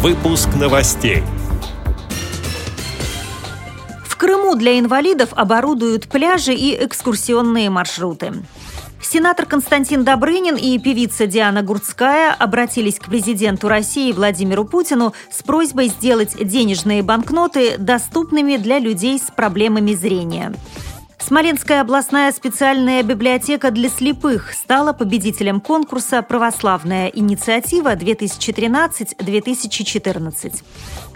Выпуск новостей. В Крыму для инвалидов оборудуют пляжи и экскурсионные маршруты. Сенатор Константин Добрынин и певица Диана Гурцкая обратились к президенту России Владимиру Путину с просьбой сделать денежные банкноты доступными для людей с проблемами зрения. Смоленская областная специальная библиотека для слепых стала победителем конкурса «Православная инициатива-2013-2014».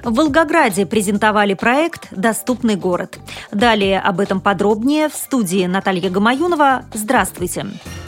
В Волгограде презентовали проект «Доступный город». Далее об этом подробнее в студии Наталья Гамаюнова. Здравствуйте! Здравствуйте!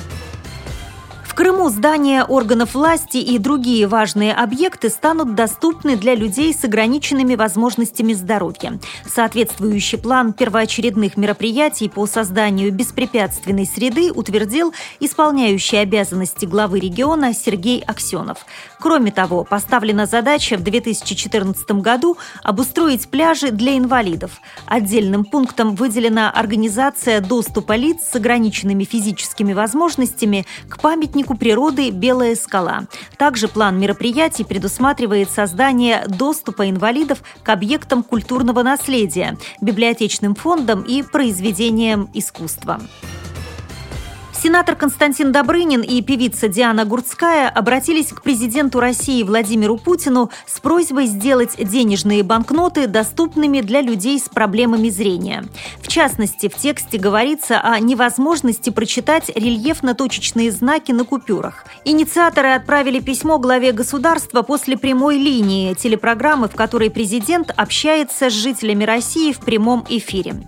Крыму здания органов власти и другие важные объекты станут доступны для людей с ограниченными возможностями здоровья. Соответствующий план первоочередных мероприятий по созданию беспрепятственной среды утвердил исполняющий обязанности главы региона Сергей Аксенов. Кроме того, поставлена задача в 2014 году обустроить пляжи для инвалидов. Отдельным пунктом выделена организация доступа лиц с ограниченными физическими возможностями к памятнику памятнику природы «Белая скала». Также план мероприятий предусматривает создание доступа инвалидов к объектам культурного наследия, библиотечным фондам и произведениям искусства. Сенатор Константин Добрынин и певица Диана Гурцкая обратились к президенту России Владимиру Путину с просьбой сделать денежные банкноты доступными для людей с проблемами зрения. В частности, в тексте говорится о невозможности прочитать рельефно-точечные знаки на купюрах. Инициаторы отправили письмо главе государства после прямой линии телепрограммы, в которой президент общается с жителями России в прямом эфире.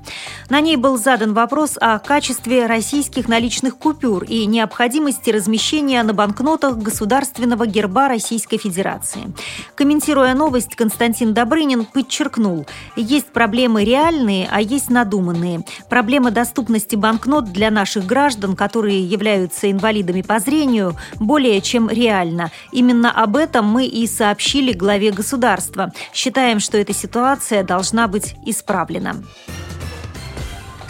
На ней был задан вопрос о качестве российских наличных купюр и необходимости размещения на банкнотах государственного герба Российской Федерации. Комментируя новость, Константин Добрынин подчеркнул, есть проблемы реальные, а есть надуманные. Проблема доступности банкнот для наших граждан, которые являются инвалидами по зрению, более чем реальна. Именно об этом мы и сообщили главе государства. Считаем, что эта ситуация должна быть исправлена.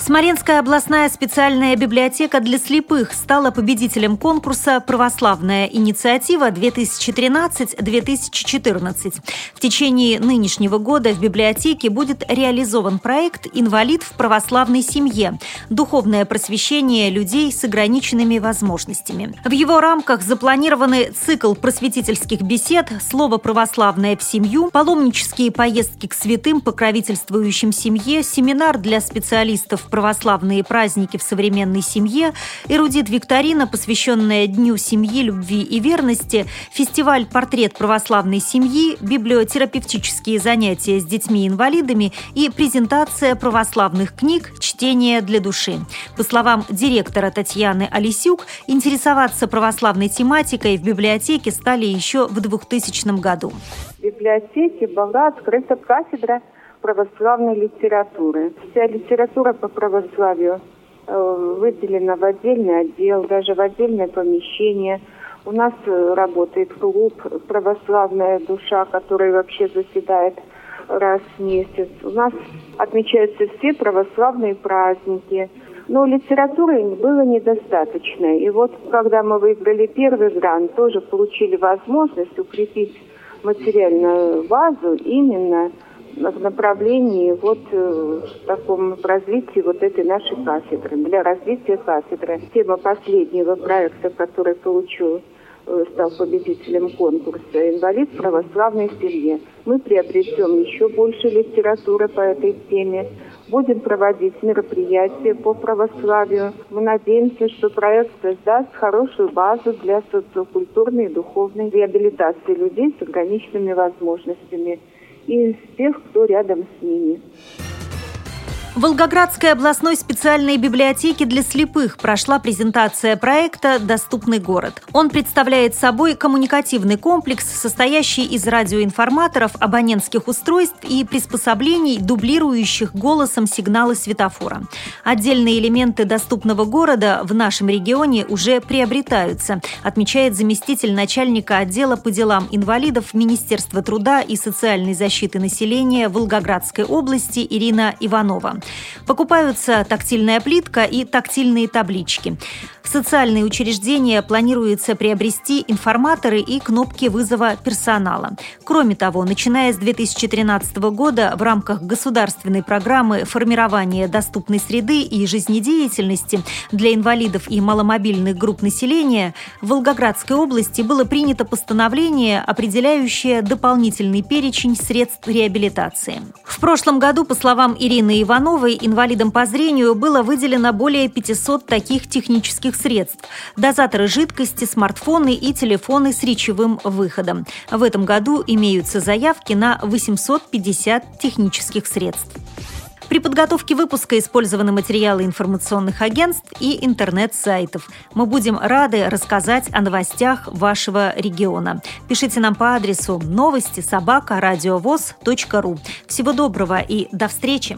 Смоленская областная специальная библиотека для слепых стала победителем конкурса «Православная инициатива-2013-2014». В течение нынешнего года в библиотеке будет реализован проект «Инвалид в православной семье. Духовное просвещение людей с ограниченными возможностями». В его рамках запланированы цикл просветительских бесед, слово «православное в семью», паломнические поездки к святым, покровительствующим семье, семинар для специалистов православные праздники в современной семье, эрудит-викторина, посвященная Дню семьи, любви и верности, фестиваль «Портрет православной семьи», библиотерапевтические занятия с детьми-инвалидами и презентация православных книг «Чтение для души». По словам директора Татьяны Алисюк, интересоваться православной тематикой в библиотеке стали еще в 2000 году. В библиотеке была открыта кафедра православной литературы. Вся литература по православию э, выделена в отдельный отдел, даже в отдельное помещение. У нас э, работает клуб «Православная душа», который вообще заседает раз в месяц. У нас отмечаются все православные праздники. Но литературы было недостаточно. И вот когда мы выиграли первый грант, тоже получили возможность укрепить материальную базу именно в направлении вот э, в таком развитии вот этой нашей кафедры, для развития кафедры. Тема последнего проекта, который получил э, стал победителем конкурса «Инвалид в православной семье». Мы приобретем еще больше литературы по этой теме, будем проводить мероприятия по православию. Мы надеемся, что проект создаст хорошую базу для социокультурной и духовной реабилитации людей с ограниченными возможностями и тех, кто рядом с ними. В Волгоградской областной специальной библиотеке для слепых прошла презентация проекта «Доступный город». Он представляет собой коммуникативный комплекс, состоящий из радиоинформаторов, абонентских устройств и приспособлений, дублирующих голосом сигналы светофора. Отдельные элементы доступного города в нашем регионе уже приобретаются, отмечает заместитель начальника отдела по делам инвалидов Министерства труда и социальной защиты населения Волгоградской области Ирина Иванова. Покупаются тактильная плитка и тактильные таблички. В социальные учреждения планируется приобрести информаторы и кнопки вызова персонала. Кроме того, начиная с 2013 года в рамках государственной программы формирования доступной среды и жизнедеятельности для инвалидов и маломобильных групп населения в Волгоградской области было принято постановление, определяющее дополнительный перечень средств реабилитации. В прошлом году, по словам Ирины Ивановой, инвалидам по зрению было выделено более 500 таких технических средств – дозаторы жидкости, смартфоны и телефоны с речевым выходом. В этом году имеются заявки на 850 технических средств. При подготовке выпуска использованы материалы информационных агентств и интернет-сайтов. Мы будем рады рассказать о новостях вашего региона. Пишите нам по адресу новости собака ру. Всего доброго и до встречи!